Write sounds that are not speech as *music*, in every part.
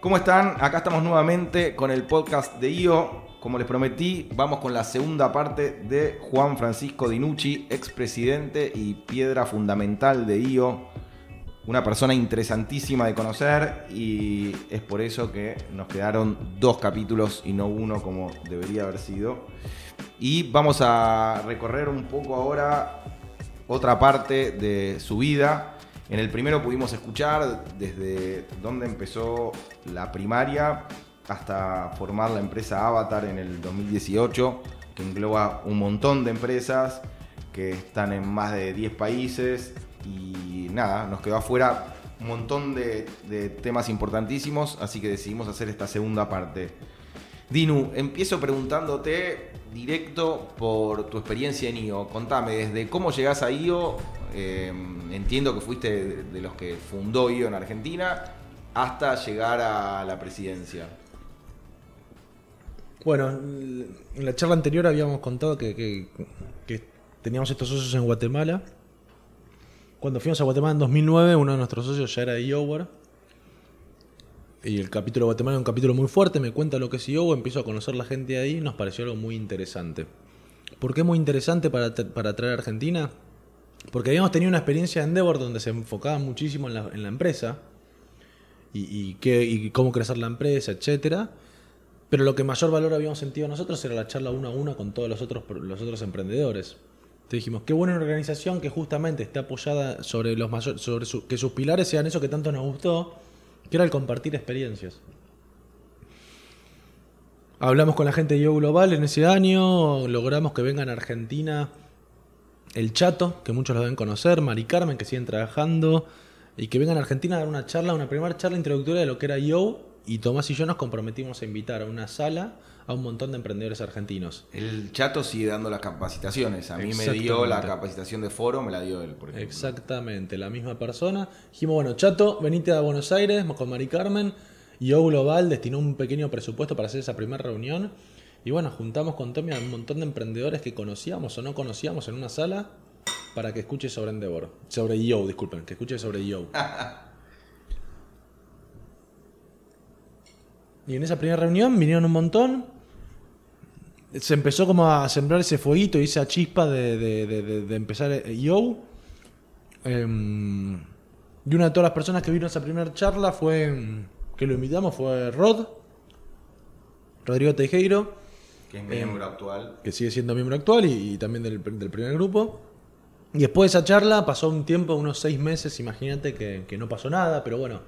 ¿Cómo están? Acá estamos nuevamente con el podcast de IO. Como les prometí, vamos con la segunda parte de Juan Francisco Dinucci, expresidente y piedra fundamental de IO. Una persona interesantísima de conocer y es por eso que nos quedaron dos capítulos y no uno como debería haber sido. Y vamos a recorrer un poco ahora otra parte de su vida. En el primero pudimos escuchar desde dónde empezó la primaria hasta formar la empresa Avatar en el 2018, que engloba un montón de empresas que están en más de 10 países y nada, nos quedó afuera un montón de, temas importantísimos, así que decidimos hacer esta segunda parte. Dinu, empiezo preguntándote directo por tu experiencia en IO. Contame, desde cómo llegás a IO, eh, entiendo que fuiste de los que fundó IO en Argentina, hasta llegar a la presidencia. Bueno, en la charla anterior habíamos contado que, teníamos estos socios en Guatemala. Cuando fuimos a Guatemala en 2009, uno de nuestros socios ya era de Iowa. Y el capítulo de Guatemala es un capítulo muy fuerte, me cuenta lo que es Iowa, empiezo a conocer la gente ahí y nos pareció algo muy interesante. ¿Por qué muy interesante para, para traer a Argentina? Porque habíamos tenido una experiencia en Endeavor donde se enfocaba muchísimo en la, empresa y, y y cómo crecer la empresa, etcétera. Pero lo que mayor valor habíamos sentido nosotros era la charla uno a uno con todos los otros, los otros emprendedores. Entonces dijimos, qué buena organización que justamente está apoyada sobre los mayor- sobre que sus pilares sean eso que tanto nos gustó, que era el compartir experiencias. Hablamos con la gente de Yo Global en ese año, logramos que vengan a Argentina el Chato, que muchos lo deben conocer, Mari Carmen, que siguen trabajando, y que vengan a Argentina a dar una charla, una primera charla introductoria de lo que era Yo, y Tomás y yo nos comprometimos a invitar a una sala a un montón de emprendedores argentinos. El chato sigue dando las capacitaciones. A mí me dio la capacitación de foro, me la dio él, por ejemplo. Exactamente, la misma persona. Dijimos, bueno, Chato, venite a Buenos Aires con Mari Carmen. Y O Global destinó un pequeño presupuesto para hacer esa primera reunión. Y bueno, juntamos con Tommy a un montón de emprendedores que conocíamos o no conocíamos en una sala para que escuche sobre Endeavor. Sobre Yo, disculpen, que escuche sobre Yo. *laughs* y en esa primera reunión vinieron un montón. Se empezó como a sembrar ese fueguito y esa chispa de, de- empezar eh, Yo. Em, y una de todas las personas que vino a esa primera charla fue, em, que lo invitamos, fue Rod, Rodrigo Teijeiro, Que es miembro actual. que sigue siendo miembro actual y, y también del, del primer grupo. Y después de esa charla pasó un tiempo, unos seis meses, imagínate que, que no pasó nada, pero bueno,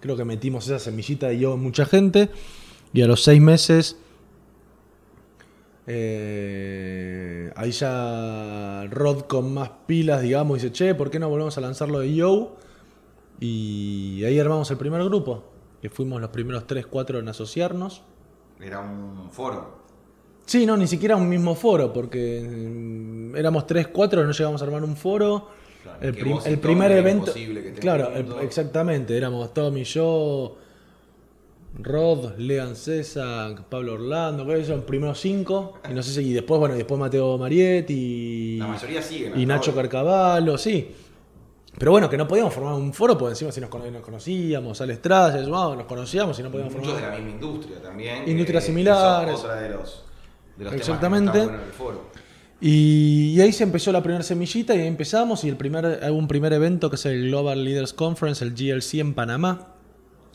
creo que metimos esa semillita de yo en mucha gente. Y a los seis meses, eh, ahí ya Rod con más pilas, digamos, dice, che, ¿por qué no volvemos a lanzarlo de Yo? Y ahí armamos el primer grupo, que fuimos los primeros tres, cuatro en asociarnos. Era un foro. Sí, no, ni siquiera un mismo foro, porque mm, éramos tres, cuatro, no llegamos a armar un foro. Claro, el, que prim- vos y el Tommy primer era evento. imposible que estén Claro, el- juntos. exactamente. Éramos Tommy, yo, Rod, Lean César, Pablo Orlando, que son los primeros cinco. Y no sé si y después, bueno, y después Mateo Marietti y, La mayoría siguen. y hasta Nacho hoy. Carcavallo, sí. Pero bueno, que no podíamos formar un foro, porque encima si nos, cono- nos conocíamos, Al Estrada, se nos conocíamos y no podíamos Muchos de formar. la misma industria también. que Industrias eso es similares. Otra de los, de los temas Exactamente. que no en el foro. Y, y ahí se empezó la primera semillita y ahí empezamos y el primer, hubo un primer evento que es el Global Leaders Conference, el GLC en Panamá,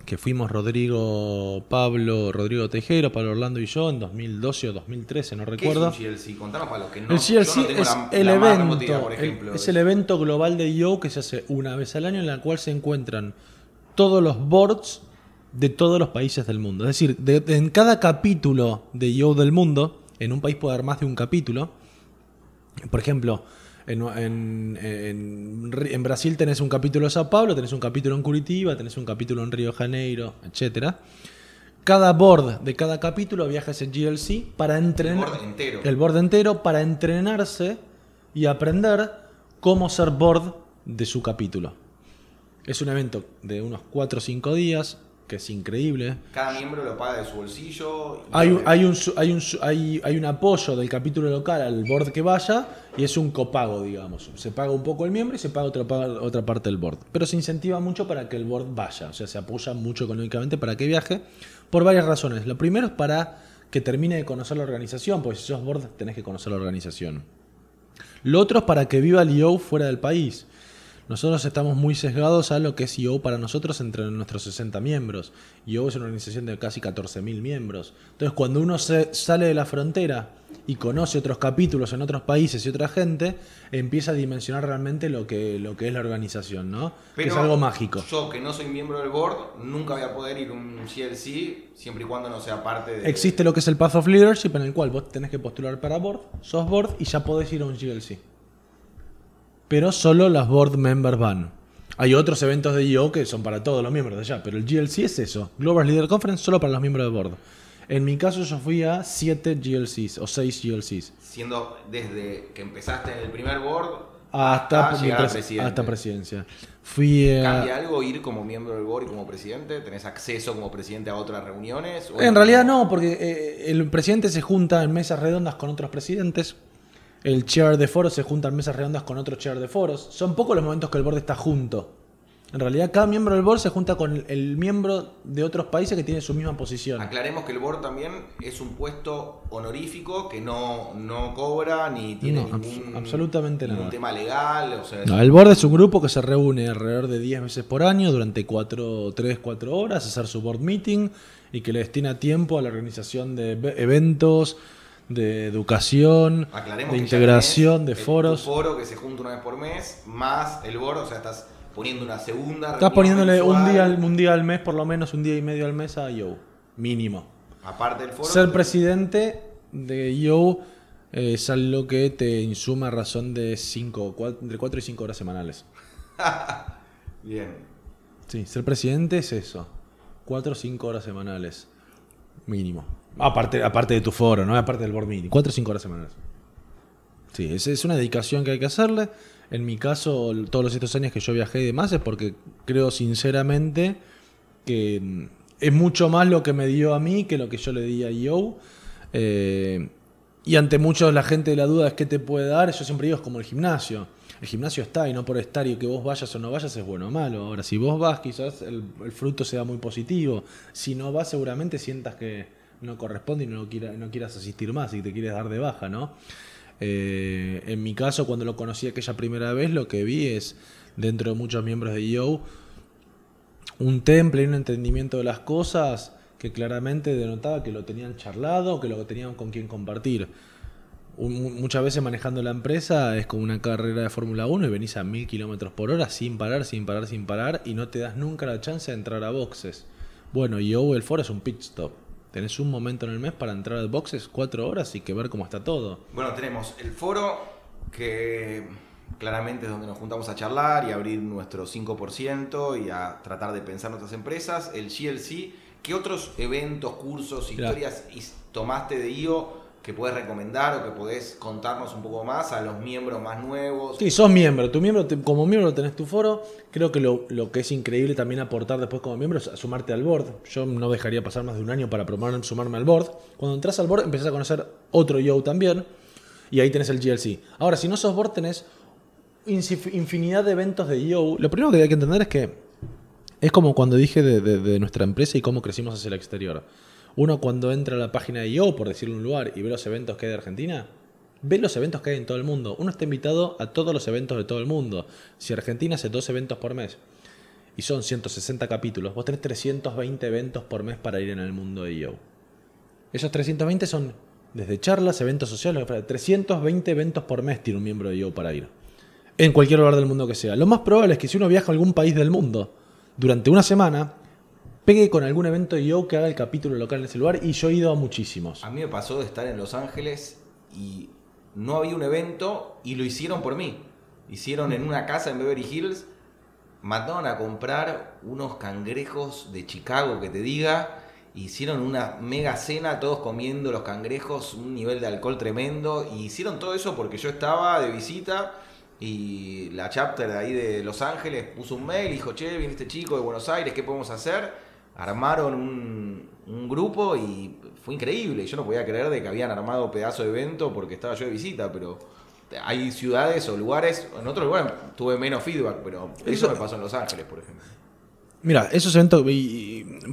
que fuimos Rodrigo, Pablo, Rodrigo Tejero, Pablo Orlando y yo en 2012 o 2013, no ¿Qué recuerdo. es un GLC? Contanos para los que no. el yo GLC no es la- el la evento, por el- ejemplo, es el evento global de Yo que se hace una vez al año en la cual se encuentran todos los boards de todos los países del mundo. Es decir, de- de- en cada capítulo de Yo del mundo, en un país puede haber más de un capítulo. Por ejemplo, en, en- en- en Brasil tenés un capítulo de Sao Paulo, tenés un capítulo en Curitiba, tenés un capítulo en Río de Janeiro, etcétera. Cada board de cada capítulo viaja a ese GLC para entrenar. board entero. El board entero para entrenarse y aprender cómo ser board de su capítulo. Es un evento de unos 4 o 5 días. Que es increíble. Cada miembro lo paga de su bolsillo. Hay, un- hay, un, hay, un, hay, hay un apoyo del capítulo local al board que vaya y es un copago, digamos. Se paga un poco el miembro y se paga otra, otra parte del board. Pero se incentiva mucho para que el board vaya, o sea, se apoya mucho económicamente para que viaje por varias razones. Lo primero es para que termine de conocer la organización, porque si sos board tenés que conocer la organización. Lo otro es para que viva el IO fuera del país. Nosotros estamos muy sesgados a lo que es IO para nosotros entre nuestros 60 miembros. IO es una organización de casi 14.000 miembros. Entonces, cuando uno se sale de la frontera y conoce otros capítulos en otros países y otra gente, empieza a dimensionar realmente lo que, lo que es la organización, ¿no? que es algo mágico. Yo, que no soy miembro del board, nunca voy a poder ir a un GLC siempre y cuando no sea parte de. Existe lo que es el Path of Leadership en el cual vos tenés que postular para board, sos board y ya podés ir a un GLC. Pero solo las board members van. Hay otros eventos de IO que son para todos los miembros de allá, pero el GLC es eso, Global Leader Conference solo para los miembros de board. En mi caso yo fui a 7 GLCs o 6 GLCs. Siendo desde que empezaste en el primer board Hasta, mi llegar presidente. hasta presidencia. Fui eh, ¿Cambia algo ir como miembro del board y como presidente? ¿Tenés acceso como presidente a otras reuniones? ¿O En realidad no, porque eh, el presidente se junta en mesas redondas con otros presidentes. El chair de foros se junta en mesas redondas con otro chair de foros. Son pocos los momentos que el board está junto. En realidad, cada miembro del board se junta con el, miembro de otros países que tiene su misma posición. Aclaremos que el board también es un puesto honorífico que no, no cobra ni tiene No, ningún, abs- absolutamente ningún nada. tema legal. O sea, No, el board es un grupo que se reúne alrededor de 10 veces por año durante 4, 3, 4 horas, a hacer su board meeting y que le destina tiempo a la organización de ve- eventos, de educación, aclaremos de integración, de foros. tu foro que se junta una vez por mes, más el board, o sea, estás poniendo una segunda. Estás poniéndole un día, al- un día al mes, por lo menos un día y medio al mes a Yo. Mínimo. Aparte del foro. Ser presidente de Yo es algo que te insuma razón de cinco, cua- entre 4 y 5 horas semanales. *laughs* Bien. Sí, ser presidente es eso. 4 o 5 horas semanales. Mínimo. Aparte, aparte de tu foro, ¿no? Aparte del board meeting. 4 o 5 horas semanales. Sí, es, es una dedicación que hay que hacerle. En mi caso, todos los estos años que yo viajé y demás es porque creo sinceramente que mm, es mucho más lo que me dio a mí que lo que yo le di a Yo. Eh, y ante muchos la gente la duda es qué te puede dar. Yo siempre digo es como el gimnasio. El gimnasio está y no por estar y que vos vayas o no vayas es bueno o malo. Ahora, si vos vas, quizás el, el fruto sea muy positivo. Si no vas, seguramente sientas que no corresponde y no, no quieras asistir más y te quieres dar de baja, ¿no? Eh, en mi caso, cuando lo conocí aquella primera vez, lo que vi es, dentro de muchos miembros de Yo, un temple y un entendimiento de las cosas que claramente denotaba que lo tenían charlado, que lo tenían con quien compartir. Muchas veces manejando la empresa es como una carrera de Fórmula 1 y venís a mil kilómetros por hora sin parar, sin parar, sin parar y no te das nunca la chance de entrar a boxes. Bueno, Yo el foro es un pit stop. Tenés un momento en el mes para entrar a boxes, cuatro horas y que ver cómo está todo. Bueno, tenemos el foro que claramente es donde nos juntamos a charlar y a abrir nuestro 5% y a tratar de pensar nuestras empresas. El GLC, ¿qué otros eventos, cursos, historias is- tomaste de IO que puedes recomendar o que podés contarnos un poco más a los miembros más nuevos? Sí, sos miembro. Tu miembro como miembro tenés tu foro. Creo que lo, que es increíble también aportar después como miembro es sumarte al board. Yo no dejaría pasar más de un año para probar sumarme al board. Cuando entras al board empezás a conocer otro yo también. Y ahí tenés el GLC. Ahora, si no sos board, tenés infinidad de eventos de yo. Lo primero que hay que entender es que es como cuando dije de, de- de nuestra empresa y cómo crecimos hacia el exterior. Uno cuando entra a la página de yo, por decirlo un lugar, y ve los eventos que hay de Argentina, ve los eventos que hay en todo el mundo. Uno está invitado a todos los eventos de todo el mundo. Si Argentina hace dos eventos por mes y son 160 capítulos, vos tenés 320 eventos por mes para ir en el mundo de yo. Esos 320 son desde charlas, eventos sociales, 320 eventos por mes tiene un miembro de yo para ir. En cualquier lugar del mundo que sea. Lo más probable es que si uno viaja a algún país del mundo durante una semana, pegue con algún evento de yo que haga el capítulo local en ese lugar y yo he ido a muchísimos. A mí me pasó de estar en Los Ángeles y no había un evento y lo hicieron por mí. Hicieron en una casa en Beverly Hills, mandaron a comprar unos cangrejos de Chicago que te diga, hicieron una mega cena, todos comiendo los cangrejos, un nivel de alcohol tremendo, y hicieron todo eso porque yo estaba de visita y la chapter de ahí de Los Ángeles puso un mail dijo, che, viene este chico de Buenos Aires, ¿qué podemos hacer? Armaron un, un grupo y fue increíble. Yo no podía creer de que habían armado pedazo de evento porque estaba yo de visita, pero hay ciudades o lugares, en otros lugares tuve menos feedback, pero eso, me pasó en Los Ángeles, por ejemplo. Mira, esos eventos,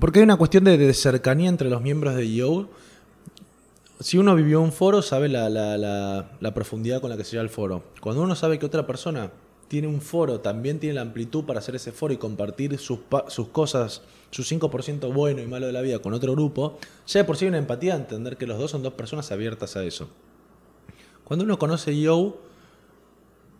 porque hay una cuestión de, cercanía entre los miembros de Yo. Si uno vivió un foro, sabe la, la, profundidad con la que se lleva el foro. Cuando uno sabe que otra persona tiene un foro, también tiene la amplitud para hacer ese foro y compartir sus, sus cosas, su 5% bueno y malo de la vida con otro grupo, ya de por sí hay una empatía entender que los dos son dos personas abiertas a eso. Cuando uno conoce Yo,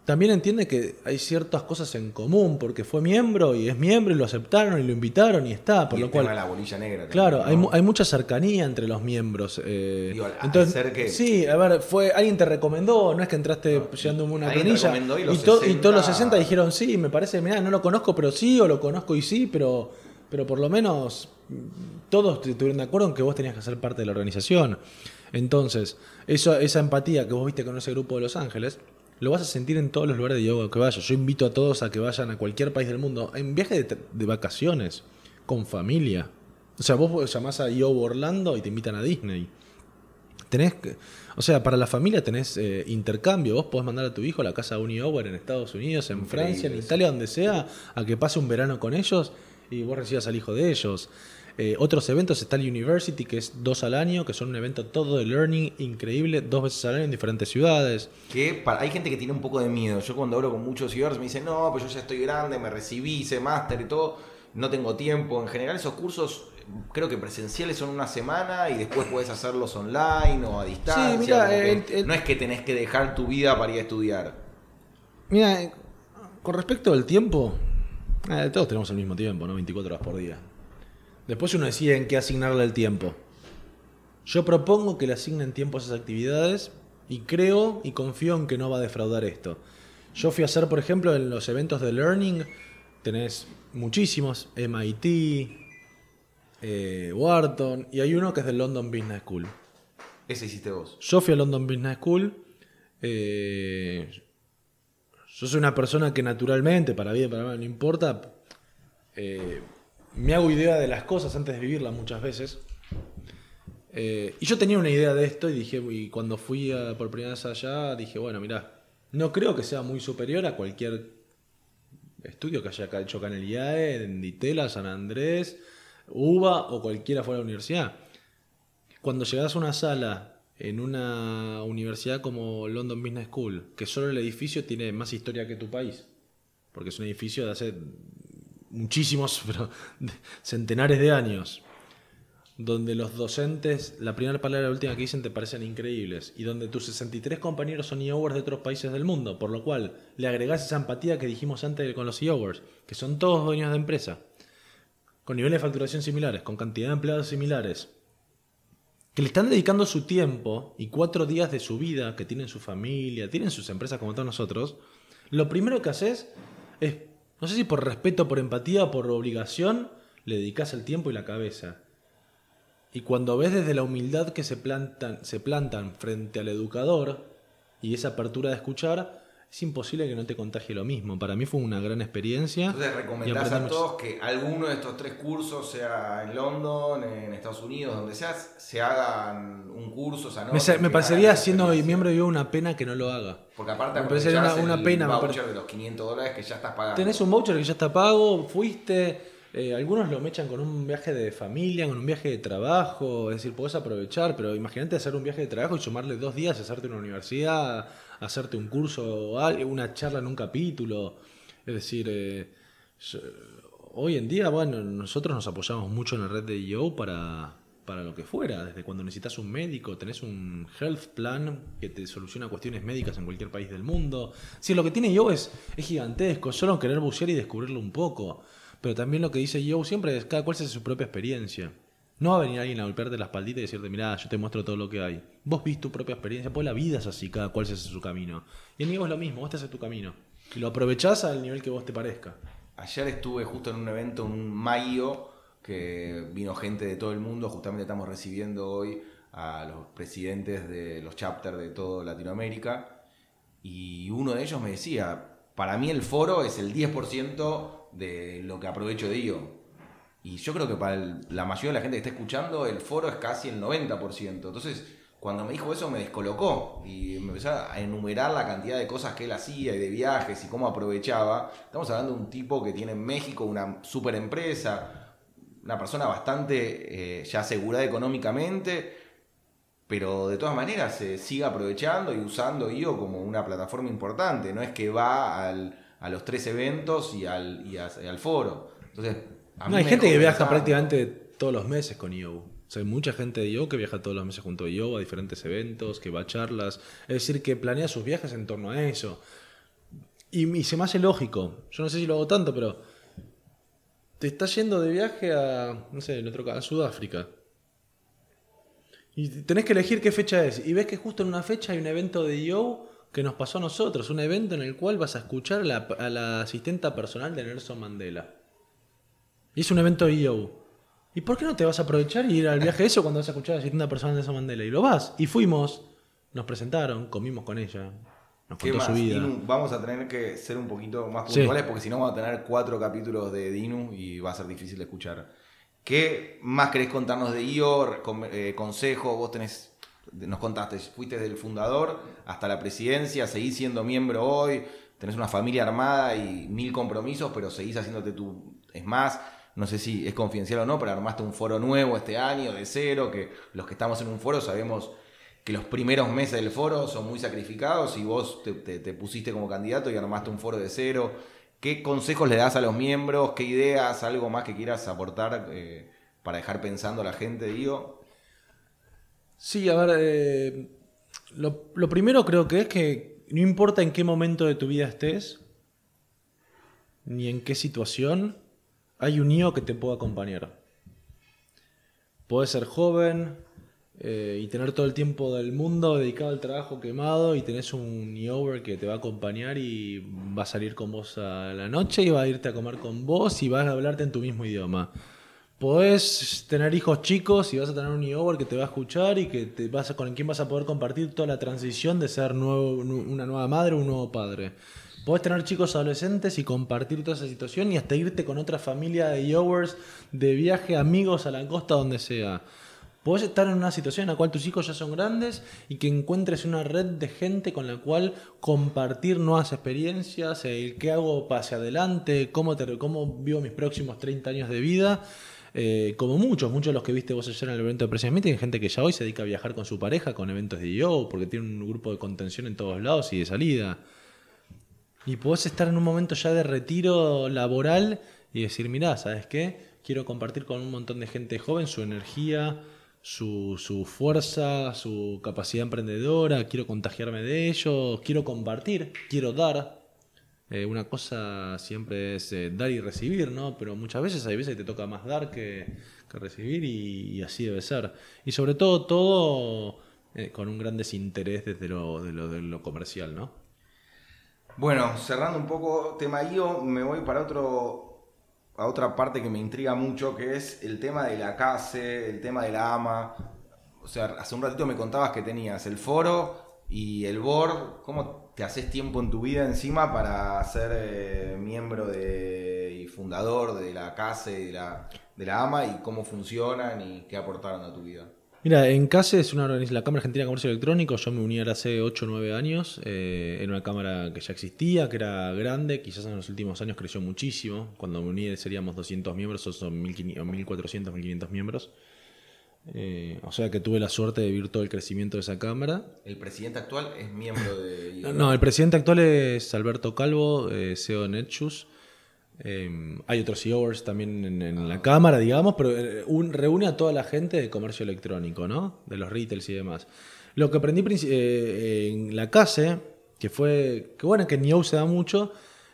también entiende que hay ciertas cosas en común, porque fue miembro y es miembro y lo aceptaron y lo invitaron y está, por lo cual... la bolilla negra. claro, hay, mucha cercanía entre los miembros. Eh, entonces, Sí, a ver, fue alguien te recomendó, no es que entraste no, una planilla y, todos los 60 dijeron, sí, me parece, mira, no lo conozco, pero sí, o lo conozco y sí, pero, pero por lo menos todos estuvieron de acuerdo en que vos tenías que ser parte de la organización. Entonces, eso, esa empatía que vos viste con ese grupo de Los Ángeles, lo vas a sentir en todos los lugares de yoga que vayas. Yo invito a todos a que vayan a cualquier país del mundo en viaje de, vacaciones, con familia. O sea, vos llamás a Yoga Orlando y te invitan a Disney. Tenés o sea, para la familia tenés eh, intercambio. Vos podés mandar a tu hijo a la casa de un en Estados Unidos, en Francia, en Italia, donde sea, a que pase un verano con ellos y vos recibas al hijo de ellos. Eh, otros eventos está el University, que es dos al año, que son un evento todo de learning increíble, dos veces al año en diferentes ciudades. Que hay gente que tiene un poco de miedo. Yo cuando hablo con muchos ciudadanos me dicen, no, pues yo ya estoy grande, me recibí, hice máster y todo, no tengo tiempo. En general esos cursos creo que presenciales son una semana y después puedes hacerlos online o a distancia. no es que tenés que dejar tu vida para ir a estudiar. Mira, eh, con respecto al tiempo, eh, todos tenemos el mismo tiempo, ¿no? 24 horas por día. Después uno decide en qué asignarle el tiempo. Yo propongo que le asignen tiempo a esas actividades y creo y confío en que no va a defraudar esto. Yo fui a hacer, por ejemplo, en los eventos de Learning, tenés muchísimos, MIT, eh, Wharton, y hay uno que es del London Business School. Ese hiciste vos. Yo fui a London Business School. Eh, yo soy una persona que naturalmente, para bien, para mal, no importa, eh, me hago idea de las cosas antes de vivirlas muchas veces. Eh, y yo tenía una idea de esto y dije, cuando fui por primera vez allá, dije, bueno, mira, no creo que sea muy superior a cualquier estudio que haya hecho acá en el en Ditela, San Andrés, UBA o cualquiera fuera de la universidad. Cuando llegas a una sala en una universidad como London Business School, que solo el edificio tiene más historia que tu país, porque es un edificio de hace muchísimos, *laughs* pero centenares de años, donde los docentes, la primera palabra y la última que dicen te parecen increíbles, y donde tus 63 compañeros son EOWers de otros países del mundo, por lo cual le agregás esa empatía que dijimos antes con los EOWers, que son todos dueños de empresa, con niveles de facturación similares, con cantidad de empleados similares, que le están dedicando su tiempo y cuatro días de su vida, que tienen su familia, tienen sus empresas como todos nosotros, lo primero que haces es no sé si por respeto, por empatía o por obligación, le dedicas el tiempo y la cabeza. Y cuando ves desde la humildad que se plantan, se plantan frente al educador y esa apertura de escuchar, es imposible que no te contagie lo mismo. Para mí fue una gran experiencia. Entonces recomendás a todos que alguno de estos tres cursos, sea en London, en Estados Unidos, donde sea, se hagan un curso. me, parecería, siendo miembro de una pena que no lo haga. Porque aparte me parecería una, una pena. voucher de los 500 dólares que ya estás pagando. Tenés un voucher que ya está pago, fuiste... Eh, algunos lo mechan con un viaje de familia, con un viaje de trabajo, es decir, podés aprovechar, pero imagínate hacer un viaje de trabajo y sumarle dos días, hacerte una universidad, hacerte un curso, una charla en un capítulo. Es decir, eh, hoy en día, bueno, nosotros nos apoyamos mucho en la red de IO para, para lo que fuera, desde cuando necesitas un médico, tenés un health plan que te soluciona cuestiones médicas en cualquier país del mundo. Si lo que tiene Yo es, es gigantesco, solo querer bucear y descubrirlo un poco. Pero también lo que dice Yo siempre es cada cual hace su propia experiencia. No va a venir alguien a golpearte la espaldita y decirte, mira, yo te muestro todo lo que hay. Vos viste tu propia experiencia, pues la vida es así, cada cual se hace su camino. Y el mío es lo mismo, vos te haces tu camino. Y lo aprovechás al nivel que vos te parezca. Ayer estuve justo en un evento, un mayo, que vino gente de todo el mundo. Justamente estamos recibiendo hoy a los presidentes de los chapters de toda Latinoamérica. Y uno de ellos me decía, para mí el foro es el 10% de lo que aprovecho de ello Y yo creo que para la mayoría de la gente que está escuchando, el foro es casi el 90%. Entonces, cuando me dijo eso, me descolocó. Y me empezó a enumerar la cantidad de cosas que él hacía y de viajes y cómo aprovechaba. Estamos hablando de un tipo que tiene en México una super empresa, una persona bastante eh, ya asegurada económicamente, pero de todas maneras se sigue aprovechando y usando IO como una plataforma importante. No es que va al- a los tres eventos y al, y al foro. Entonces, a No, hay gente que viaja prácticamente todos los meses con IO. O sea, hay mucha gente de IO que viaja todos los meses junto a IO a diferentes eventos, que va a charlas. Es decir, que planea sus viajes en torno a eso. Y, y se me hace lógico. Yo no sé si lo hago tanto, pero te estás yendo de viaje a, no sé, en otro caso, a Sudáfrica. Y tenés que elegir qué fecha es. Y ves que justo en una fecha hay un evento de IO que nos pasó a nosotros. Un evento en el cual vas a escuchar a la, a la asistenta personal de Nelson Mandela. Y es un evento IO. ¿Y por qué no te vas a aprovechar y ir al viaje eso cuando vas a escuchar a la asistente personal de Nelson Mandela? Y lo vas. Y fuimos. Nos presentaron, comimos con ella. Nos ¿Qué contó su vida. Vamos a tener que ser un poquito más Sí. puntuales porque si no vamos a tener cuatro capítulos de Dinu y va a ser difícil de escuchar. ¿Qué más querés contarnos de IO? Con- eh, consejo, vos tenés, nos contaste, fuiste del fundador hasta la presidencia, seguís siendo miembro hoy, tenés una familia armada y mil compromisos, pero seguís haciéndote tu... Es más, no sé si es confidencial o no, pero armaste un foro nuevo este año, de cero, que los que estamos en un foro sabemos que los primeros meses del foro son muy sacrificados y vos te, te- te pusiste como candidato y armaste un foro de cero. ¿Qué consejos le das a los miembros? ¿Qué ideas? ¿Algo más que quieras aportar eh, para dejar pensando a la gente, digo? Sí, a ver, eh, lo primero creo que es que no importa en qué momento de tu vida estés, ni en qué situación, hay un IO que te pueda acompañar. Puedes ser joven eh, y tener todo el tiempo del mundo dedicado al trabajo quemado y tenés un IOver que te va a acompañar y va a salir con vos a la noche y va a irte a comer con vos y vas a hablarte en tu mismo idioma. Podés tener hijos chicos y vas a tener un IOver que te va a escuchar y que te vas a, con quien vas a poder compartir toda la transición de ser nuevo- nu- una nueva madre o un nuevo padre. Podés tener chicos adolescentes y compartir toda esa situación y hasta irte con otra familia de IOVers de viaje, amigos a la costa, donde sea. Podés estar en una situación en la cual tus hijos ya son grandes y que encuentres una red de gente con la cual compartir nuevas experiencias, el qué hago hacia adelante, cómo, te- cómo vivo mis próximos 30 años de vida. Eh, como muchos, muchos de los que viste vos ayer en el evento de Meeting, hay gente que ya hoy se dedica a viajar con su pareja, con eventos de yo, porque tiene un grupo de contención en todos lados y de salida. Y podés estar en un momento ya de retiro laboral y decir, mirá, ¿sabes qué? Quiero compartir con un montón de gente joven su energía, su, su fuerza, su capacidad emprendedora, quiero contagiarme de ellos, quiero compartir, quiero dar. Eh, una cosa siempre es eh, dar y recibir, ¿no? Pero muchas veces hay veces que te toca más dar que, que recibir y, así debe ser. Y sobre todo, todo eh, con un gran desinterés desde lo, de lo, de lo comercial, ¿no? Bueno, cerrando un poco tema IO, me voy para otro a otra parte que me intriga mucho, que es el tema de la CASE, el tema de la AMA. O sea, hace un ratito me contabas que tenías el foro y el board. ¿Cómo te haces tiempo en tu vida encima para ser eh, miembro de, y fundador de la CASE y de la, de la AMA y cómo funcionan y qué aportaron a tu vida? Mira, en CASE es una organización, la Cámara Argentina de Comercio Electrónico, yo me uní ahora hace 8 o 9 años, eh, era una cámara que ya existía, que era grande, quizás en los últimos años creció muchísimo, cuando me uní seríamos 200 miembros, o son 1500, 1400, 1500 miembros, Eh, o sea que tuve la suerte de vivir todo el crecimiento de esa cámara. El presidente actual es miembro de. No, el presidente actual es Alberto Calvo, eh, CEO de Netshoes. Eh, hay otros CEOs también en, la cámara, digamos, pero eh, reúne a toda la gente de comercio electrónico, ¿no? De los retails y demás. Lo que aprendí princi- eh, en la CASE, que fue, que bueno, que en NIO se da mucho,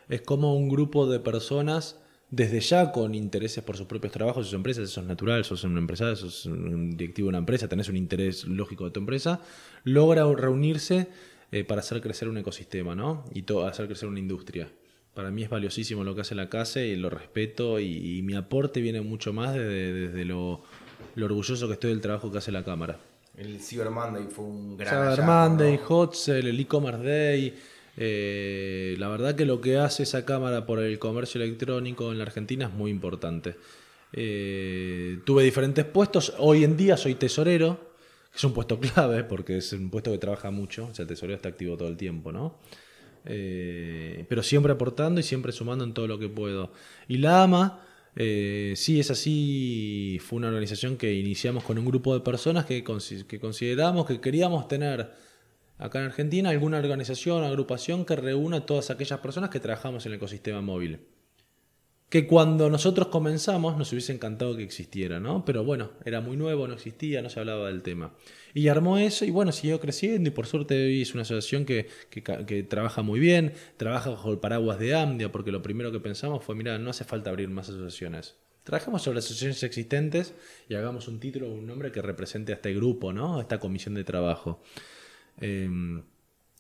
es como un grupo de personas, desde ya con intereses por sus propios trabajos, sus empresas, eso es natural, sos un empresario, sos un directivo de una empresa, tenés un interés lógico de tu empresa, logra reunirse eh, para hacer crecer un ecosistema, ¿no? Y hacer crecer una industria. Para mí es valiosísimo lo que hace la casa y lo respeto y, y mi aporte viene mucho más desde, desde lo, lo orgulloso que estoy del trabajo que hace la cámara. El Cyber Monday fue un gran Cyber Monday, ¿no? Hot Sale, el e-commerce day. eh, la verdad que lo que hace esa cámara por el comercio electrónico en la Argentina es muy importante. Eh, tuve diferentes puestos. Hoy en día soy tesorero, que es un puesto *laughs* clave porque es un puesto que trabaja mucho. O sea, el tesorero está activo todo el tiempo, ¿no? Eh, pero siempre aportando y siempre sumando en todo lo que puedo. Y la AMA, eh, sí es así, fue una organización que iniciamos con un grupo de personas que, que consideramos que queríamos tener acá en Argentina alguna organización, agrupación que reúna a todas aquellas personas que trabajamos en el ecosistema móvil que cuando nosotros comenzamos nos hubiese encantado que existiera, ¿no? Pero bueno, era muy nuevo, no existía, no se hablaba del tema. Y armó eso y bueno, siguió creciendo y por suerte hoy es una asociación que, trabaja muy bien, trabaja bajo el paraguas de AMDIA, porque lo primero que pensamos fue, mira, no hace falta abrir más asociaciones. Trabajemos sobre asociaciones existentes y hagamos un título o un nombre que represente a este grupo, ¿no? A esta comisión de trabajo. Em,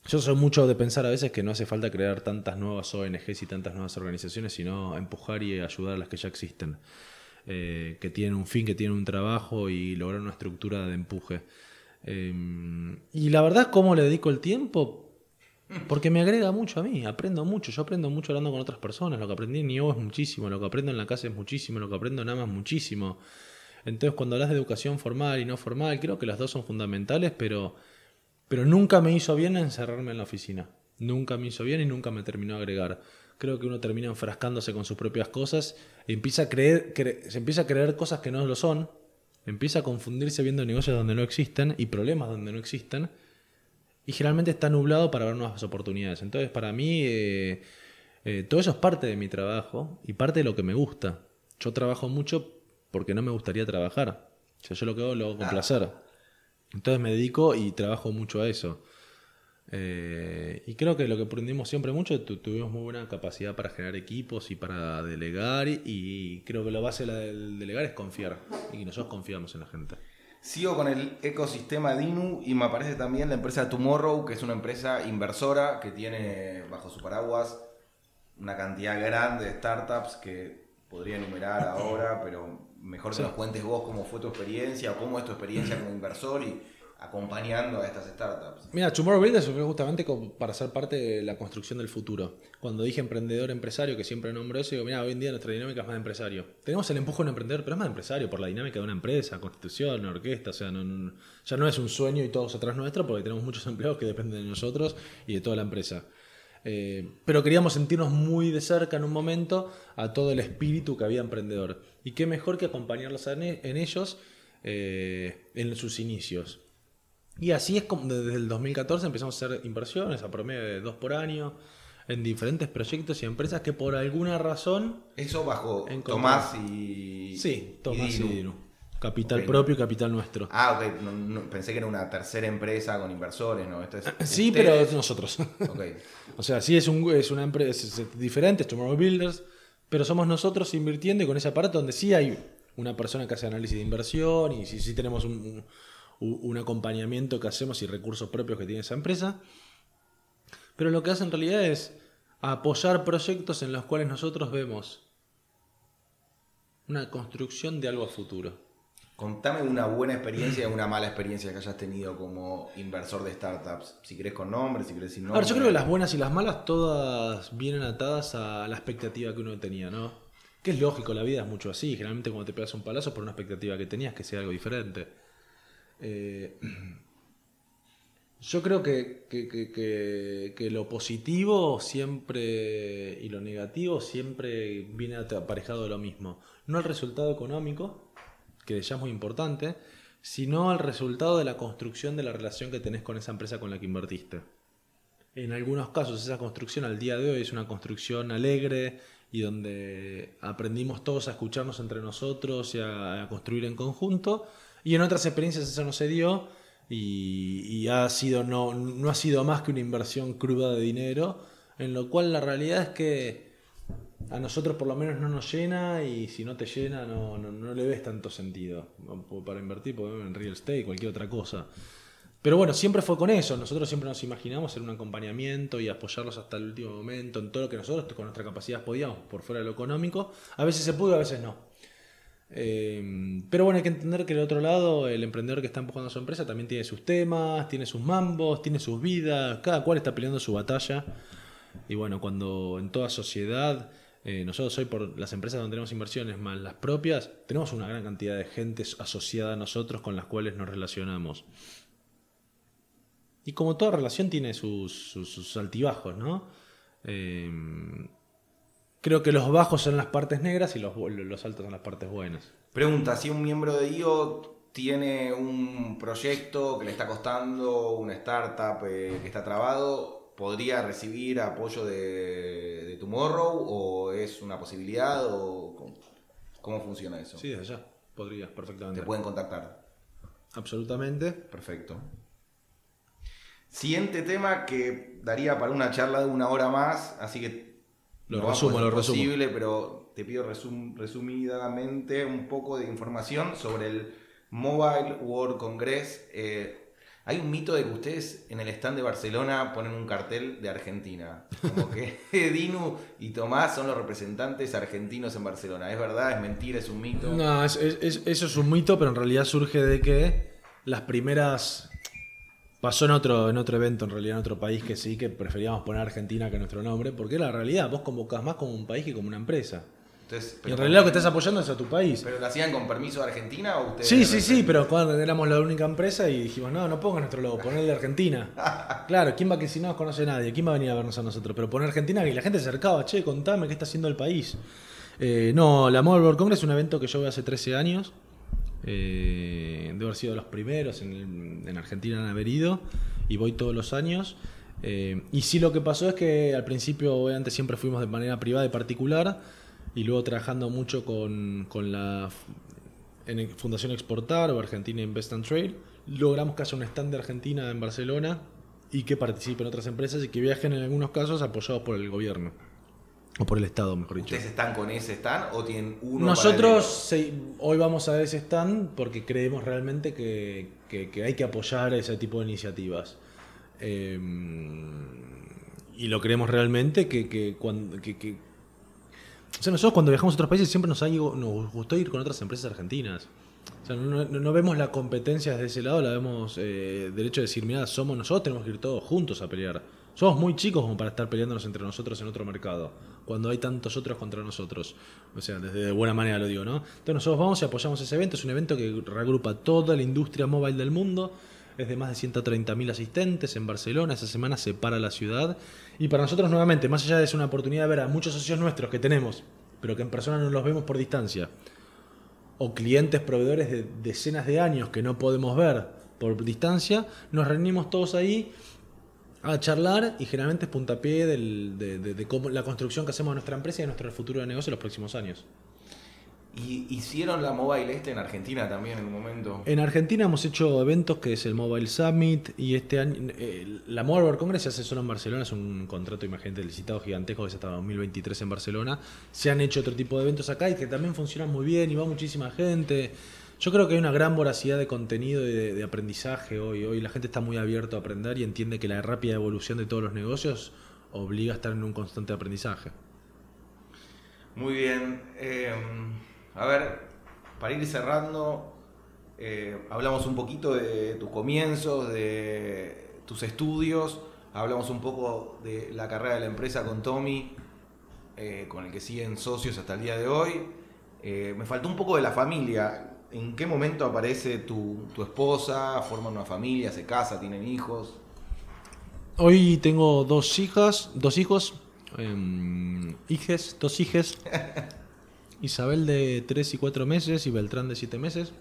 yo soy mucho de pensar a veces que no hace falta crear tantas nuevas ONGs y tantas nuevas organizaciones, sino empujar y ayudar a las que ya existen, eh, que tienen un fin, que tienen un trabajo y lograr una estructura de empuje. Em, y la verdad, ¿cómo le dedico el tiempo? Porque me agrega mucho a mí, aprendo mucho, yo aprendo mucho hablando con otras personas, lo que aprendí en IO es muchísimo, lo que aprendo en la casa es muchísimo, lo que aprendo en AMA es muchísimo. Entonces cuando hablas de educación formal y no formal, creo que las dos son fundamentales, pero pero nunca me hizo bien encerrarme en la oficina. Nunca me hizo bien y nunca me terminó a agregar. Creo que uno termina enfrascándose con sus propias cosas y empieza a creer, se empieza a creer cosas que no lo son, empieza a confundirse viendo negocios donde no existen y problemas donde no existen. Y generalmente está nublado para ver nuevas oportunidades. Entonces, para mí, eh, eh, todo eso es parte de mi trabajo y parte de lo que me gusta. Yo trabajo mucho porque no me gustaría trabajar. O sea, yo lo que hago lo hago con placer. Entonces me dedico y trabajo mucho a eso. Eh, y creo que lo que aprendimos siempre mucho, tuvimos muy buena capacidad para generar equipos y para delegar. Y creo que la base del delegar es confiar. Y nosotros confiamos en la gente. Sigo con el ecosistema DINU y me aparece también la empresa Tomorrow, que es una empresa inversora que tiene bajo su paraguas una cantidad grande de startups que podría enumerar ahora, pero mejor que nos cuentes vos cómo fue tu experiencia o cómo es tu experiencia como inversor y acompañando a estas startups. Mira, Tomorrow Builders fue justamente para ser parte de la construcción del futuro. Cuando dije emprendedor empresario, que siempre nombro eso, digo, mira, hoy en día nuestra dinámica es más de empresario. Tenemos el empuje de un emprendedor, pero es más de empresario por la dinámica de una empresa, constitución, una orquesta, o sea, ya no es un sueño y todos atrás nuestro porque tenemos muchos *laughs* empleados que dependen de nosotros y de toda la empresa. Eh, pero queríamos sentirnos muy de cerca en un momento a todo el espíritu que había emprendedor. Y qué mejor que acompañarlos en, ellos eh, en sus inicios. Y así es como desde el 2014 empezamos a hacer inversiones a promedio de dos por año en diferentes proyectos y empresas que por alguna razón... Eso bajo Tomás y... Sí, Tomás y Capital propio y capital nuestro. Ah, ok. pensé que era una tercera empresa con inversores, ¿no? Esto es, *laughs* sí, pero es nosotros. Okay. *laughs* o sea, sí es, un, es una empresa diferente, es Tomorrow Builders, pero somos nosotros invirtiendo y con ese aparato donde sí hay una persona que hace análisis de inversión y sí, sí tenemos un, un acompañamiento que hacemos y recursos propios que tiene esa empresa. Pero lo que hace en realidad es apoyar proyectos en los cuales nosotros vemos una construcción de algo a futuro. Contame una buena experiencia y una mala experiencia que hayas tenido como inversor de startups. Si querés con nombre, si querés sin nombre. A ver, yo creo que las buenas y las malas todas vienen atadas a la expectativa que uno tenía, ¿no? Que es lógico, la vida es mucho así. Generalmente cuando te pegas un palazo por una expectativa que tenías que sea algo diferente. Eh, yo creo que, que, lo positivo siempre y lo negativo siempre viene aparejado de lo mismo. No el resultado económico, que ya es muy importante, sino al resultado de la construcción de la relación que tenés con esa empresa con la que invertiste. En algunos casos esa construcción al día de hoy es una construcción alegre y donde aprendimos todos a escucharnos entre nosotros y a, construir en conjunto. Y en otras experiencias eso no se dio y, ha sido, no, no ha sido más que una inversión cruda de dinero, en lo cual la realidad es que a nosotros por lo menos no nos llena y si no te llena no, no, le ves tanto sentido para invertir en real estate, cualquier otra cosa. Pero bueno, siempre fue con eso. Nosotros siempre nos imaginamos en un acompañamiento y apoyarlos hasta el último momento en todo lo que nosotros con nuestra capacidad podíamos por fuera de lo económico. A veces se pudo, a veces no. Eh, pero bueno, hay que entender que del otro lado, el emprendedor que está empujando a su empresa también tiene sus temas, tiene sus mambos, tiene sus vidas, cada cual está peleando su batalla. Y bueno, cuando en toda sociedad Eh, nosotros hoy por las empresas donde tenemos inversiones más las propias, tenemos una gran cantidad de gente asociada a nosotros con las cuales nos relacionamos. Y como toda relación tiene sus, altibajos, ¿no? Eh, creo que los bajos son las partes negras y los, los altos son las partes buenas. Pregunta, si un miembro de IO tiene un proyecto que le está costando, una startup eh, que está trabado, ¿podría recibir apoyo de, de Tomorrow o es una posibilidad o cómo, funciona eso? Sí, desde ya, podría, perfectamente. Te pueden contactar. Absolutamente. Perfecto. Siguiente tema que daría para una charla de una hora más, así que lo resumo, lo resumo. Posible, pero te pido resumidamente un poco de información sobre el Mobile World Congress. Eh, hay un mito de que ustedes en el stand de Barcelona ponen un cartel de Argentina. Como que *laughs* Dinu y Tomás son los representantes argentinos en Barcelona. ¿Es verdad? ¿Es mentira? ¿Es un mito? No, eso es un mito, pero en realidad surge de que las primeras Pasó en otro, en otro evento, en realidad en otro país que sí, que preferíamos poner Argentina que nuestro nombre, porque la realidad, vos convocás más como un país que como una empresa. Y en realidad lo que estás apoyando es a tu país. ¿Pero lo hacían con permiso de Argentina o ustedes? Sí, sí, sí, pero cuando éramos la única empresa y dijimos, no, no pongas nuestro logo, poner de Argentina. *laughs* claro, ¿quién va que si no nos conoce nadie? ¿Quién va a venir a vernos a nosotros? Pero poner Argentina y la gente se acercaba, che, contame qué está haciendo el país. Eh, no, la Mobile World Congress es un evento que yo voy hace 13 años. Eh, de haber sido los primeros en, en Argentina en haber ido y voy todos los años. Eh, y sí lo que pasó es que al principio, obviamente, siempre fuimos de manera privada y particular, y luego trabajando mucho con, con la en Fundación Exportar o Argentina Invest and Trade, logramos que haya un stand de Argentina en Barcelona y que participen otras empresas y que viajen en algunos casos apoyados por el gobierno. O por el Estado, mejor dicho. ¿Ustedes están con ese stand o tienen uno? Nosotros hoy vamos a ese stand porque creemos realmente que, que, hay que apoyar ese tipo de iniciativas. Em, y lo creemos realmente que, cuando... o sea, nosotros cuando viajamos a otros países siempre nos, ha nos gustó ir con otras empresas argentinas. O sea, no, vemos la competencia desde ese lado, la vemos eh, derecho de decir, mira, somos nosotros, tenemos que ir todos juntos a pelear. Somos muy chicos como para estar peleándonos entre nosotros en otro mercado, cuando hay tantos otros contra nosotros. O sea, desde de buena manera lo digo, ¿no? Entonces nosotros vamos y apoyamos ese evento, es un evento que regrupa toda la industria móvil del mundo, es de más de 130.000 asistentes en Barcelona, esa semana se para la ciudad. Y para nosotros nuevamente, más allá de ser una oportunidad de ver a muchos socios nuestros que tenemos, pero que en persona no los vemos por distancia, o clientes proveedores de decenas de años que no podemos ver por distancia, nos reunimos todos ahí a charlar y generalmente es puntapié de, la construcción que hacemos de nuestra empresa y de nuestro futuro de negocio en los próximos años. ¿Y hicieron la Mobile este en Argentina también en un momento? En Argentina hemos hecho eventos que es el Mobile Summit y este año eh, la Mobile World Congress se hace solo en Barcelona, es un contrato, imagínate, licitado gigantesco que se hasta 2023 en Barcelona. Se han hecho otro tipo de eventos acá y que también funcionan muy bien y va muchísima gente. Yo creo que hay una gran voracidad de contenido y de, aprendizaje hoy. Hoy la gente está muy abierta a aprender y entiende que la rápida evolución de todos los negocios obliga a estar en un constante aprendizaje. Muy bien. Eh, a ver, para ir cerrando, eh, hablamos un poquito de tus comienzos, de tus estudios, hablamos un poco de la carrera de la empresa con Tommy, eh, con el que siguen socios hasta el día de hoy. me faltó un poco de la familia. ¿En qué momento aparece tu, esposa? ¿Forman una familia? ¿Se casa? ¿Tienen hijos? Hoy tengo dos hijas, dos hijos, eh, hijes, dos hijes. *laughs* Isabel de 3 y 4 meses y Beltrán de 7 meses,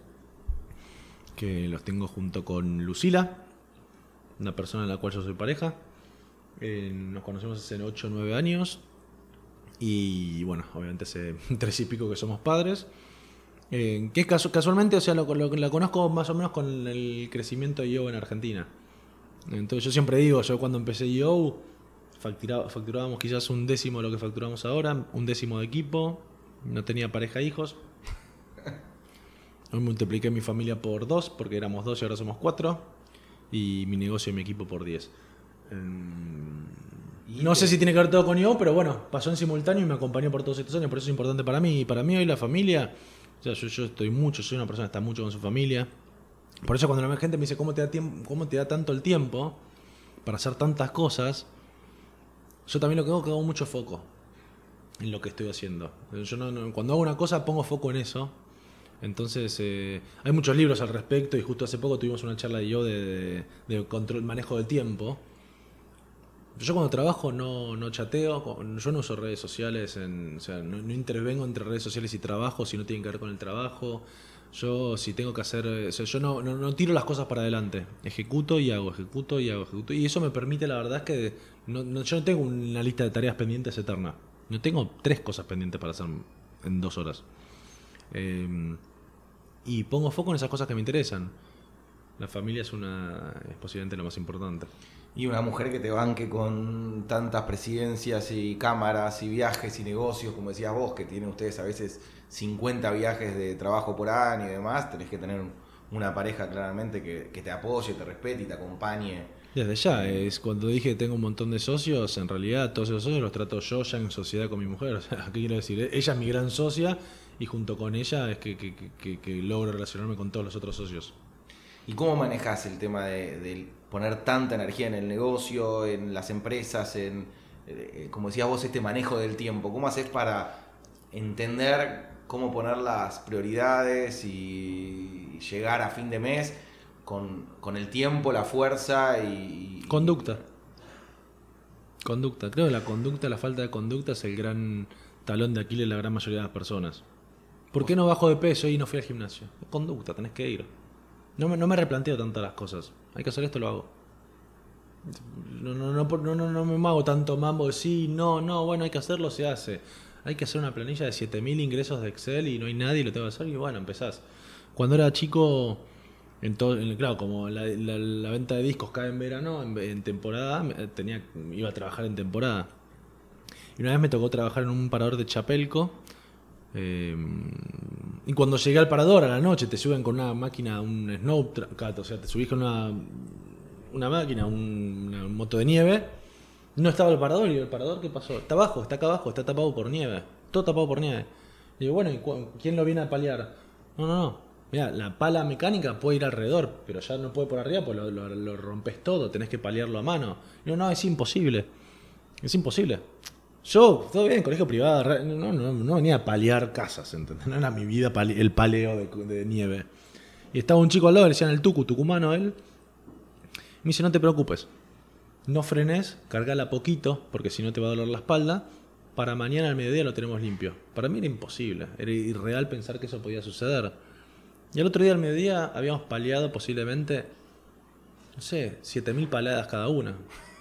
que los tengo junto con Lucila, una persona en la cual yo soy pareja. Eh, nos conocemos hace 8 o 9 años y bueno, obviamente hace *laughs* 3 y pico que somos padres. Eh, que casualmente, o sea, lo, la conozco más o menos con el crecimiento de Yo en Argentina. Entonces yo siempre digo, yo cuando empecé Yo, facturábamos quizás un décimo de lo que facturamos ahora, un décimo de equipo, no tenía pareja e hijos. Hoy multipliqué mi familia por dos, porque éramos dos y ahora somos cuatro, y mi negocio y mi equipo por diez. Em, no sé si tiene que ver todo con Yo, pero bueno, pasó en simultáneo y me acompañó por todos estos años, por eso es importante para mí. Y para mí hoy la familia o sea, yo, estoy mucho, soy una persona que está mucho con su familia. Por eso cuando la gente me dice, ¿cómo te da, tiempo, cómo te da tanto el tiempo para hacer tantas cosas? Yo también lo que hago es que hago mucho foco. En lo que estoy haciendo. Yo no, no- cuando hago una cosa pongo foco en eso. Entonces, eh, hay muchos libros al respecto y justo hace poco tuvimos una charla de yo de, control, manejo del tiempo. Yo cuando trabajo no, no chateo, yo no uso redes sociales, en- o sea, no, intervengo entre redes sociales y trabajo si no tienen que ver con el trabajo. Yo si tengo que hacer, o sea, yo no, no, no tiro las cosas para adelante, ejecuto y hago, ejecuto y hago, ejecuto. Y eso me permite, la verdad es que no- yo no tengo una lista de tareas pendientes eterna. No tengo tres cosas pendientes para hacer en dos horas. Eh, y pongo foco en esas cosas que me interesan. La familia es una es posiblemente lo más importante. Y una mujer que te banque con tantas presidencias y cámaras y viajes y negocios, como decías vos, que tienen ustedes a veces 50 viajes de trabajo por año y demás, tenés que tener un- una pareja claramente que te apoye, te respete y te acompañe. Desde ya, es cuando dije tengo un montón de socios, en realidad todos esos socios los trato yo ya en sociedad con mi mujer. *laughs* O sea, ¿qué quiero decir? Ella es mi gran socia y junto con ella es que, que- que- logro relacionarme con todos los otros socios. ¿Y cómo manejas el tema de, de poner tanta energía en el negocio, en las empresas, en, eh, como decías vos, este manejo del tiempo? ¿Cómo haces para entender cómo poner las prioridades y llegar a fin de mes con, con el tiempo, la fuerza y... Conducta. Conducta. Creo que la conducta, la falta de conducta es el gran talón de Aquiles de la gran mayoría de las personas. ¿Por qué no bajo de peso y no fui al gimnasio? Conducta, tenés que ir. No me, no me replanteo tanto las cosas. Hay que hacer esto, lo hago. No, no, no, no, no, me hago tanto mambo de sí, no, no, bueno, hay que hacerlo, se hace. Hay que hacer una planilla de 7000 ingresos de Excel y no hay nadie lo tengo que hacer y bueno, empezás. Cuando era chico, en todo, en- claro, como la, la- la venta de discos cae en verano, en, en temporada, me- tenía, iba a trabajar en temporada. Y una vez me tocó trabajar en un parador de Chapelco. eh, y cuando llegué al parador a la noche, te suben con una máquina, un snow track, o sea, te subís con una, una máquina, un- moto de nieve. No estaba el parador y el parador, ¿qué pasó? Está abajo, está acá abajo, está tapado por nieve. Todo tapado por nieve. Y digo, bueno, ¿y quién lo viene a paliar? No, no, no. Mira, la pala mecánica puede ir alrededor, pero ya no puede por arriba, pues lo, lo- rompes todo, tenés que paliarlo a mano. No, no, es imposible. Es imposible. Yo, todo bien, colegio privado, no, no, no venía a paliar casas, ¿entendés? No era mi vida pali- el paleo de, de nieve. Y estaba un chico al lado, le decían el tucu, tucumano él. Me dice, no te preocupes, no frenes, cargala poquito, porque si no te va a doler la espalda. Para mañana al mediodía lo tenemos limpio. Para mí era imposible, era irreal pensar que eso podía suceder. Y el otro día al mediodía habíamos paliado posiblemente, no sé, 7000 paladas cada una.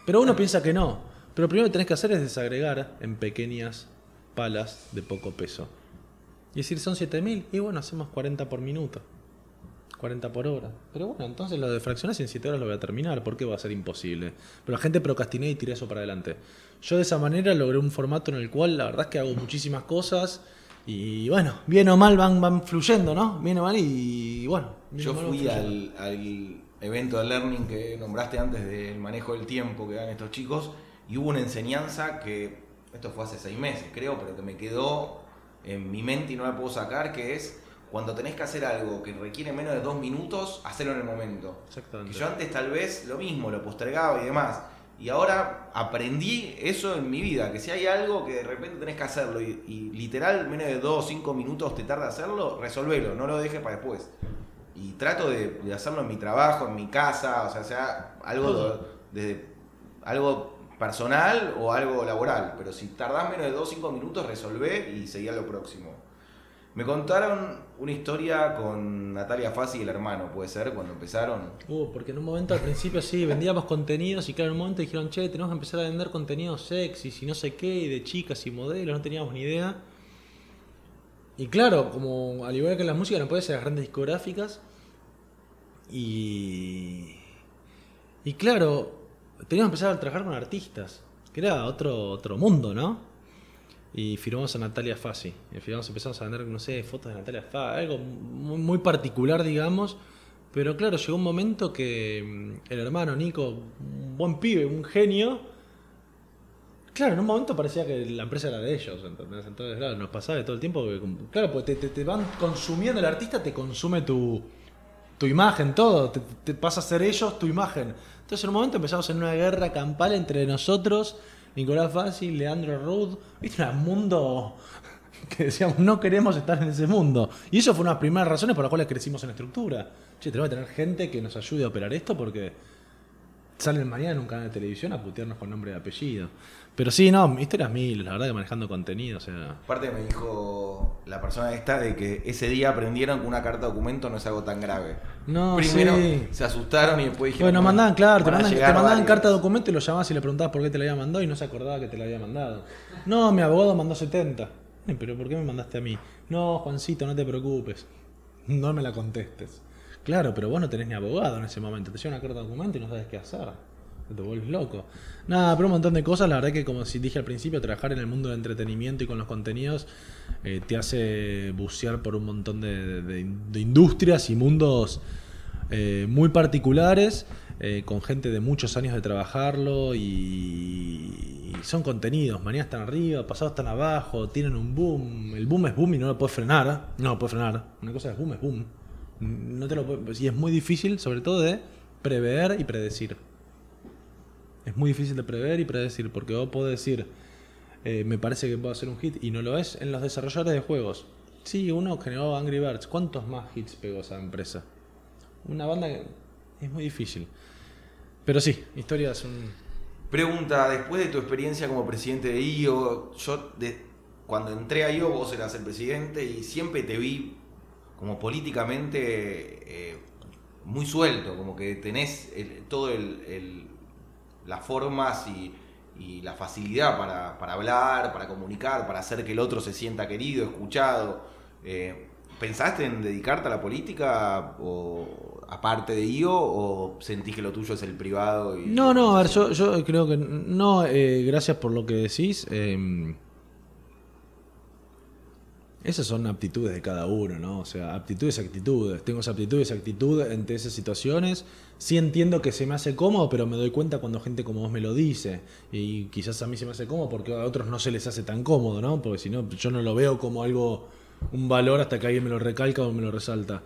Pero uno piensa que no. Pero lo primero que tenés que hacer es desagregar en pequeñas palas de poco peso. Y decir, son 7000, y bueno, hacemos 40 por minuto. 40 por hora. Pero bueno, entonces lo de fracciones en 7 horas lo voy a terminar. ¿Por qué va a ser imposible? Pero la gente procrastiné y tiré eso para adelante. Yo de esa manera logré un formato en el cual la verdad es que hago muchísimas cosas. Y bueno, bien o mal van, van fluyendo, ¿no? Bien o mal y bueno. Yo fui al, al evento de Learning que nombraste antes del manejo del tiempo que dan estos chicos y hubo una enseñanza que, esto fue hace seis meses creo, pero que me quedó en mi mente y no la puedo sacar, que es cuando tenés que hacer algo que requiere menos de dos minutos, hacerlo en el momento. Exactamente. Que yo antes tal vez lo mismo, lo postergaba y demás. Y ahora aprendí eso en mi vida, que si hay algo que de repente tenés que hacerlo y, y literal menos de 2 o 5 minutos te tarda hacerlo, resolvelo, no lo dejes para después. Y trato de, de hacerlo en mi trabajo, en mi casa, o sea, sea algo de, de- algo personal o algo laboral. Pero si tardás menos de 2 o 5 minutos, resolvé y seguí a lo próximo. Me contaron una historia con Natalia Fassi y el hermano, puede ser, cuando empezaron. Uh, porque en un momento al principio sí, vendíamos contenidos y claro, en un momento dijeron, che, tenemos que empezar a vender contenidos sexys y no sé qué, y de chicas y modelos, no teníamos ni idea. Y claro, como al igual que en la música, no puede ser las grandes discográficas. Y. Y claro, teníamos que empezar a trabajar con artistas, que era otro, otro mundo, ¿no? Y firmamos a Natalia Fassi. Firmamos, empezamos a vender, no sé, fotos de Natalia Fassi, algo muy, muy particular, digamos. Pero claro, llegó un momento que mm, el hermano Nico, un buen pibe, un genio, claro, en un momento parecía que la empresa era de ellos, ¿entendés? Entonces, claro, nos pasaba de todo el tiempo que, claro, pues te, te- te van consumiendo, el artista te consume tu, tu imagen, todo, te, te pasa a ser ellos tu imagen. Entonces en un momento empezamos en una guerra campal entre nosotros Nicolás Fácil, Leandro Rudd. Viste, un mundo *laughs* que decíamos, no queremos estar en ese mundo. Y eso fue una de las primeras razones por las cuales crecimos en la estructura. Che, tenemos que tener gente que nos ayude a operar esto porque salen mañana en un canal de televisión a putearnos con nombre y apellido. Pero sí, no, historias mil, la verdad que manejando contenido, o sea. Aparte me dijo la persona esta de que ese día aprendieron que una carta documento no es algo tan grave. No, Primero sí. se asustaron y después dijeron. Bueno, mandaban, claro, te mandaban, te mandaban varios. carta de documento y lo llamabas y le preguntabas por qué te la había mandado y no se acordaba que te la había mandado. No, mi abogado mandó 70. Eh, Pero ¿por qué me mandaste a mí? No, Juancito, no te preocupes. No me la contestes. Claro, pero vos no tenés ni abogado en ese momento. Te llega una carta de documento y no sabes qué hacer. Te vuelves loco. Nada, pero un montón de cosas. La verdad que, como dije al principio, trabajar en el mundo del entretenimiento y con los contenidos eh, te hace bucear por un montón de, industrias y mundos eh, muy particulares, eh, con gente de muchos años de trabajarlo y, son contenidos. Mañana están arriba, pasados están abajo, tienen un boom. El boom es boom y no lo puedes frenar. No lo puedes frenar. Una cosa es boom, es boom. No te lo y es muy difícil, sobre todo, de prever y predecir. Es muy difícil de prever y predecir, porque vos podés decir, eh, me parece que puedo hacer un hit y no lo es. En los desarrolladores de juegos, sí, uno generó Angry Birds. ¿Cuántos más hits pegó esa empresa? Una banda que es muy difícil. Pero sí, historia es un. Pregunta, después de tu experiencia como presidente de IO, yo cuando entré a IO vos eras el presidente y siempre te vi como políticamente eh, muy suelto, como que tenés el- todo el- las formas y, y la facilidad para, para hablar, para comunicar, para hacer que el otro se sienta querido, escuchado. Eh, ¿Pensaste en dedicarte a la política o aparte de IO o sentís que lo tuyo es el privado? Y, No, no, a ver, yo, yo creo que. No, eh, gracias por lo que decís. eh, esas son aptitudes de cada uno, ¿no? O sea, aptitudes actitudes. Tengo esa aptitud y esa actitud ante esas situaciones. Sí entiendo que se me hace cómodo, pero me doy cuenta cuando gente como vos me lo dice. Y quizás a mí se me hace cómodo porque a otros no se les hace tan cómodo, ¿no? Porque si no, yo no lo veo como algo, un valor hasta que alguien me lo recalca o me lo resalta.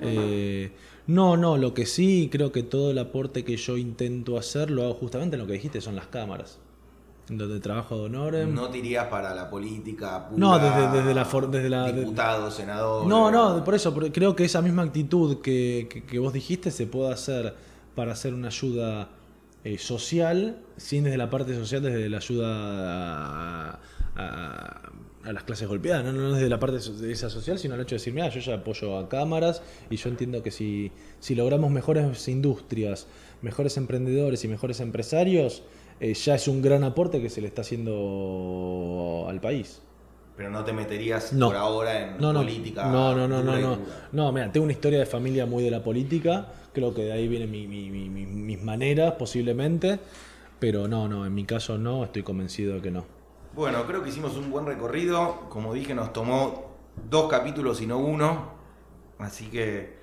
Eh, no, no, lo que sí creo que todo el aporte que yo intento hacer lo hago justamente en lo que dijiste, son las cámaras. Donde trabajo de honor. No te irías para la política pura, No, desde- desde la desde la- Diputado, senador. No, no, por eso, porque creo que esa misma actitud que, que- que vos dijiste se puede hacer para hacer una ayuda eh, social, sin desde la parte social, desde la ayuda a, a- a las clases golpeadas, no, no desde la parte de esa social, sino el hecho de decir, mira, yo ya apoyo a cámaras y yo entiendo que si, si logramos mejores industrias, mejores emprendedores y mejores empresarios, eh, ya es un gran aporte que se le está haciendo al país. Pero no te meterías No. por ahora en No, no, política. no, no, no, no, no. No, mira, tengo una historia de familia muy de la política. Creo que de ahí vienen mi- mi- mi- mi- mis maneras, posiblemente. Pero no, no, en mi caso no, estoy convencido de que no. Bueno, creo que hicimos un buen recorrido. Como dije, nos tomó dos capítulos y no uno. Así que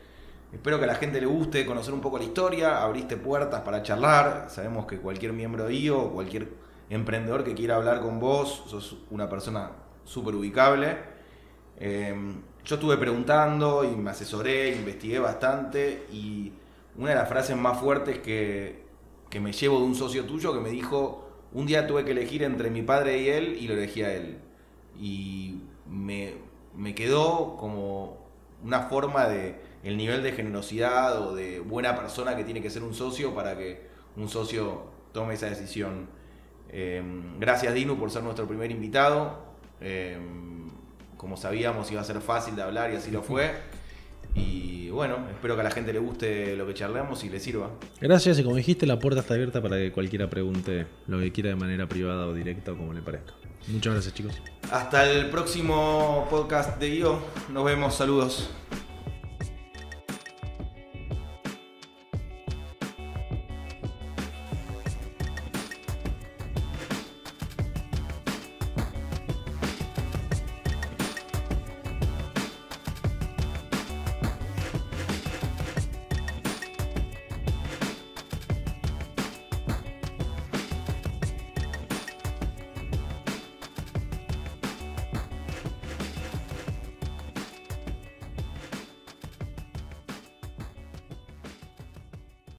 espero que a la gente le guste conocer un poco la historia. Abriste puertas para charlar. Sabemos que cualquier miembro de IO cualquier emprendedor que quiera hablar con vos, sos una persona súper ubicable. Eh, yo estuve preguntando y me asesoré, investigué bastante y una de las frases más fuertes que, que me llevo de un socio tuyo que me dijo, un día tuve que elegir entre mi padre y él y lo elegí a él. Y me, me quedó como una forma de el nivel de generosidad o de buena persona que tiene que ser un socio para que un socio tome esa decisión. Eh, gracias Dinu por ser nuestro primer invitado. Eh, como sabíamos iba a ser fácil de hablar y así lo fue. Y bueno, espero que a la gente le guste lo que charlamos y le sirva. Gracias y como dijiste, la puerta está abierta para que cualquiera pregunte lo que quiera de manera privada o directa o como le parezca. Muchas gracias chicos. Hasta el próximo podcast de Guido. Nos vemos, saludos.